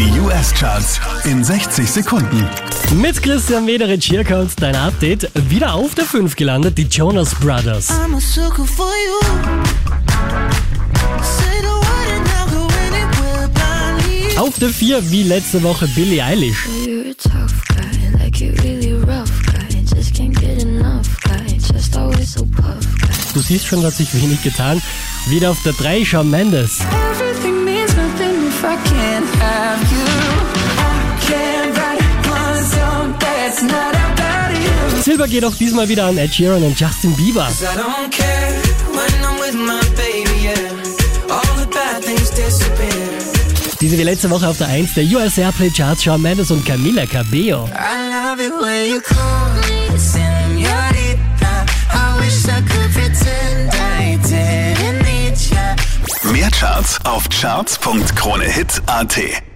Die US-Charts in 60 Sekunden. Mit Christian Mederich hier kommt dein Update. Wieder auf der 5 gelandet, die Jonas Brothers. Auf der 4 wie letzte Woche Billie Eilish. Du siehst schon, hat sich wenig getan. Wieder auf der 3 Shawn Mendes. Silber geht auch diesmal wieder an Ed Sheeran und Justin Bieber. Diese wie letzte Woche auf der 1 der US Airplay Charts Shawn Mendes und Camila Cabello. Mehr Charts auf charts.kronehit.at.